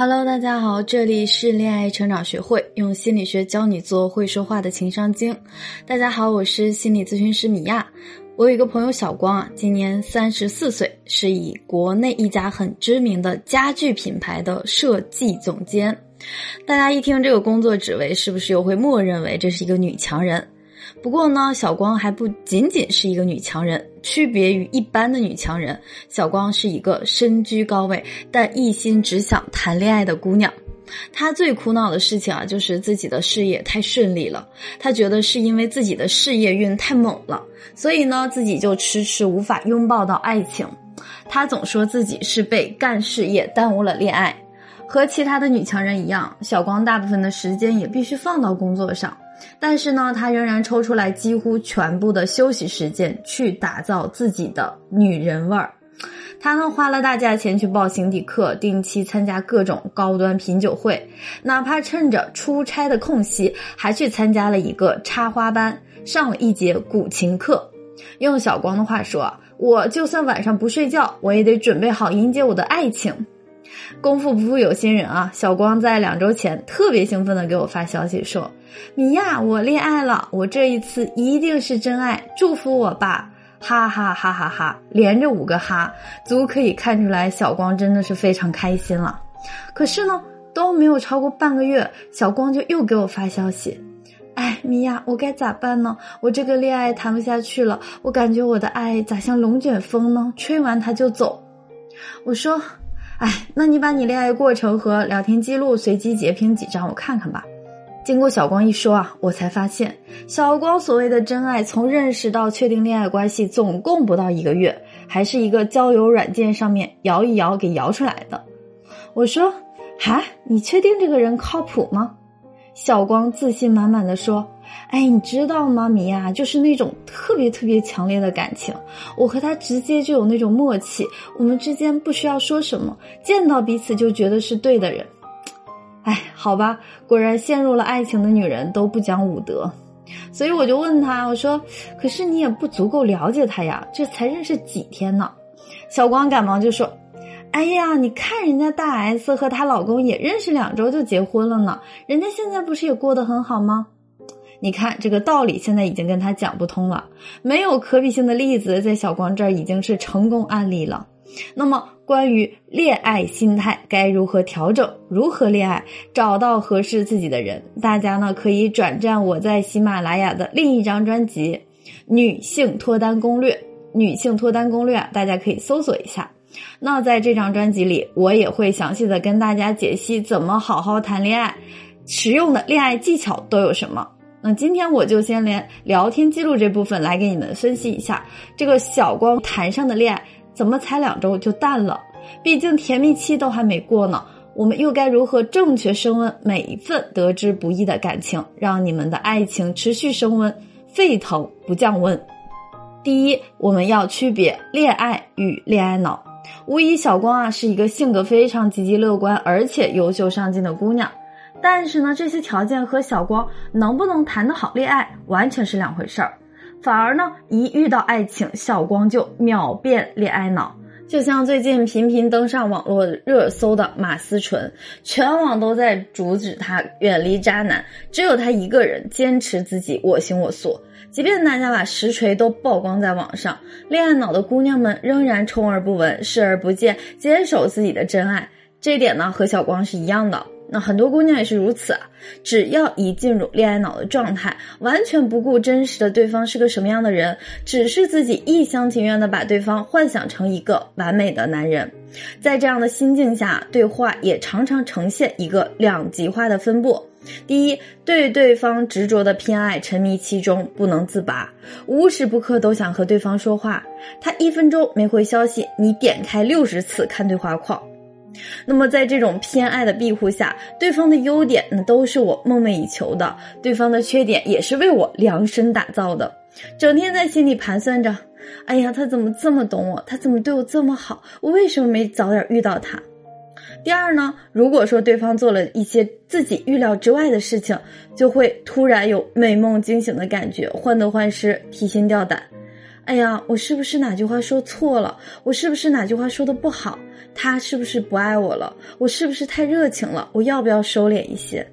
Hello，大家好，这里是恋爱成长学会，用心理学教你做会说话的情商精。大家好，我是心理咨询师米娅。我有一个朋友小光啊，今年三十四岁，是以国内一家很知名的家具品牌的设计总监。大家一听这个工作职位，是不是又会默认为这是一个女强人？不过呢，小光还不仅仅是一个女强人，区别于一般的女强人，小光是一个身居高位但一心只想谈恋爱的姑娘。她最苦恼的事情啊，就是自己的事业太顺利了。她觉得是因为自己的事业运太猛了，所以呢，自己就迟迟无法拥抱到爱情。她总说自己是被干事业耽误了恋爱。和其他的女强人一样，小光大部分的时间也必须放到工作上。但是呢，他仍然抽出来几乎全部的休息时间去打造自己的女人味儿。他呢花了大价钱去报形体课，定期参加各种高端品酒会，哪怕趁着出差的空隙，还去参加了一个插花班，上了一节古琴课。用小光的话说，我就算晚上不睡觉，我也得准备好迎接我的爱情。功夫不负有心人啊！小光在两周前特别兴奋的给我发消息说：“米娅，我恋爱了，我这一次一定是真爱，祝福我吧！”哈哈哈哈哈，连着五个哈，足可以看出来小光真的是非常开心了。可是呢，都没有超过半个月，小光就又给我发消息：“哎，米娅，我该咋办呢？我这个恋爱谈不下去了，我感觉我的爱咋像龙卷风呢？吹完它就走。”我说。哎，那你把你恋爱过程和聊天记录随机截屏几张，我看看吧。经过小光一说啊，我才发现小光所谓的真爱，从认识到确定恋爱关系，总共不到一个月，还是一个交友软件上面摇一摇给摇出来的。我说，哈，你确定这个人靠谱吗？小光自信满满的说。哎，你知道吗，米娅，就是那种特别特别强烈的感情，我和他直接就有那种默契，我们之间不需要说什么，见到彼此就觉得是对的人。哎，好吧，果然陷入了爱情的女人都不讲武德，所以我就问他，我说，可是你也不足够了解他呀，这才认识几天呢？小光赶忙就说，哎呀，你看人家大 S 和她老公也认识两周就结婚了呢，人家现在不是也过得很好吗？你看这个道理，现在已经跟他讲不通了。没有可比性的例子，在小光这儿已经是成功案例了。那么，关于恋爱心态该如何调整，如何恋爱，找到合适自己的人，大家呢可以转战我在喜马拉雅的另一张专辑《女性脱单攻略》。女性脱单攻略，大家可以搜索一下。那在这张专辑里，我也会详细的跟大家解析怎么好好谈恋爱，实用的恋爱技巧都有什么。那今天我就先连聊天记录这部分来给你们分析一下，这个小光谈上的恋爱怎么才两周就淡了？毕竟甜蜜期都还没过呢。我们又该如何正确升温每一份得之不易的感情，让你们的爱情持续升温，沸腾不降温？第一，我们要区别恋爱与恋爱脑。无疑，小光啊是一个性格非常积极乐观，而且优秀上进的姑娘。但是呢，这些条件和小光能不能谈得好恋爱完全是两回事儿。反而呢，一遇到爱情，小光就秒变恋爱脑。就像最近频频登上网络热搜的马思纯，全网都在阻止他远离渣男，只有他一个人坚持自己我行我素。即便大家把实锤都曝光在网上，恋爱脑的姑娘们仍然充耳不闻、视而不见，坚守自己的真爱。这点呢，和小光是一样的。那很多姑娘也是如此啊，只要一进入恋爱脑的状态，完全不顾真实的对方是个什么样的人，只是自己一厢情愿的把对方幻想成一个完美的男人，在这样的心境下，对话也常常呈现一个两极化的分布。第一，对对方执着的偏爱，沉迷其中不能自拔，无时不刻都想和对方说话，他一分钟没回消息，你点开六十次看对话框。那么，在这种偏爱的庇护下，对方的优点那都是我梦寐以求的，对方的缺点也是为我量身打造的。整天在心里盘算着，哎呀，他怎么这么懂我？他怎么对我这么好？我为什么没早点遇到他？第二呢，如果说对方做了一些自己预料之外的事情，就会突然有美梦惊醒的感觉，患得患失，提心吊胆。哎呀，我是不是哪句话说错了？我是不是哪句话说的不好？他是不是不爱我了？我是不是太热情了？我要不要收敛一些？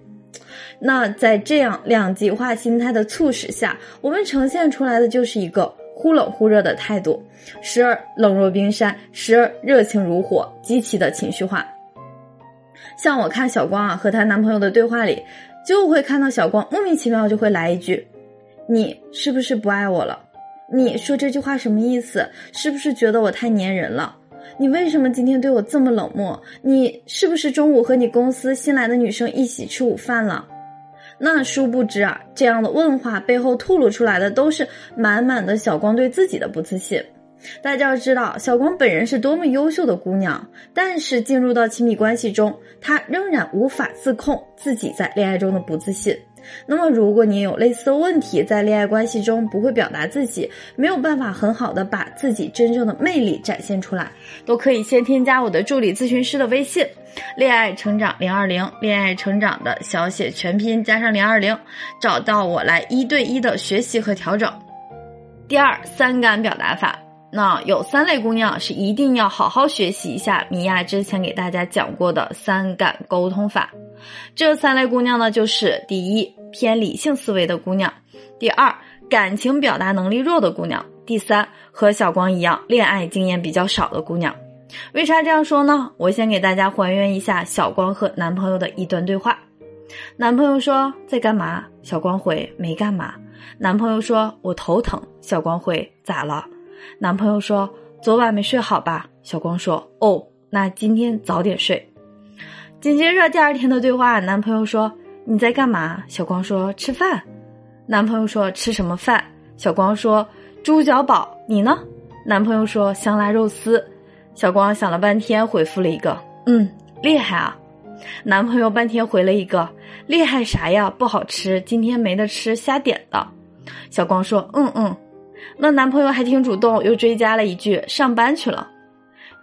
那在这样两极化心态的促使下，我们呈现出来的就是一个忽冷忽热的态度，时而冷若冰山，时而热情如火，极其的情绪化。像我看小光啊和她男朋友的对话里，就会看到小光莫名其妙就会来一句：“你是不是不爱我了？你说这句话什么意思？是不是觉得我太粘人了？你为什么今天对我这么冷漠？你是不是中午和你公司新来的女生一起吃午饭了？”那殊不知啊，这样的问话背后吐露出来的都是满满的小光对自己的不自信。大家要知道，小光本人是多么优秀的姑娘，但是进入到亲密关系中，她仍然无法自控自己在恋爱中的不自信。那么，如果你有类似的问题，在恋爱关系中不会表达自己，没有办法很好的把自己真正的魅力展现出来，都可以先添加我的助理咨询师的微信“恋爱成长零二零”，恋爱成长的小写全拼加上零二零，找到我来一对一的学习和调整。第二，三感表达法。那有三类姑娘是一定要好好学习一下米娅之前给大家讲过的三感沟通法。这三类姑娘呢，就是第一偏理性思维的姑娘，第二感情表达能力弱的姑娘，第三和小光一样恋爱经验比较少的姑娘。为啥这样说呢？我先给大家还原一下小光和男朋友的一段对话。男朋友说在干嘛？小光回没干嘛。男朋友说我头疼。小光回咋了？男朋友说：“昨晚没睡好吧？”小光说：“哦，那今天早点睡。”紧接着第二天的对话，男朋友说：“你在干嘛？”小光说：“吃饭。”男朋友说：“吃什么饭？”小光说：“猪脚煲。”你呢？男朋友说：“香辣肉丝。”小光想了半天，回复了一个：“嗯，厉害啊。”男朋友半天回了一个：“厉害啥呀？不好吃，今天没得吃，瞎点的。”小光说：“嗯嗯。”那男朋友还挺主动，又追加了一句“上班去了”。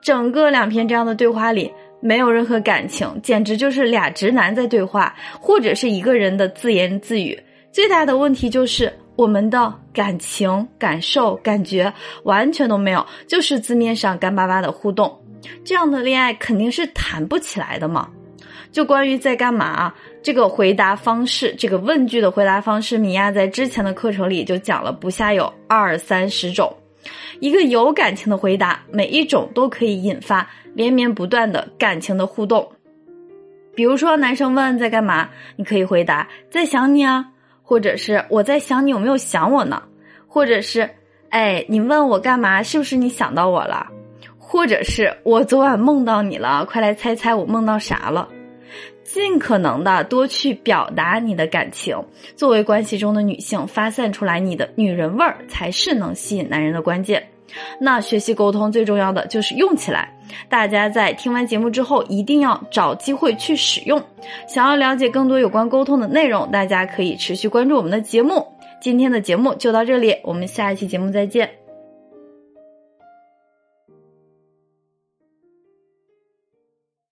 整个两篇这样的对话里，没有任何感情，简直就是俩直男在对话，或者是一个人的自言自语。最大的问题就是我们的感情、感受、感觉完全都没有，就是字面上干巴巴的互动。这样的恋爱肯定是谈不起来的嘛。就关于在干嘛这个回答方式，这个问句的回答方式，米娅在之前的课程里就讲了不下有二三十种。一个有感情的回答，每一种都可以引发连绵不断的感情的互动。比如说，男生问在干嘛，你可以回答在想你啊，或者是我在想你有没有想我呢，或者是哎，你问我干嘛，是不是你想到我了，或者是我昨晚梦到你了，快来猜猜我梦到啥了。尽可能的多去表达你的感情，作为关系中的女性，发散出来你的女人味儿，才是能吸引男人的关键。那学习沟通最重要的就是用起来。大家在听完节目之后，一定要找机会去使用。想要了解更多有关沟通的内容，大家可以持续关注我们的节目。今天的节目就到这里，我们下一期节目再见。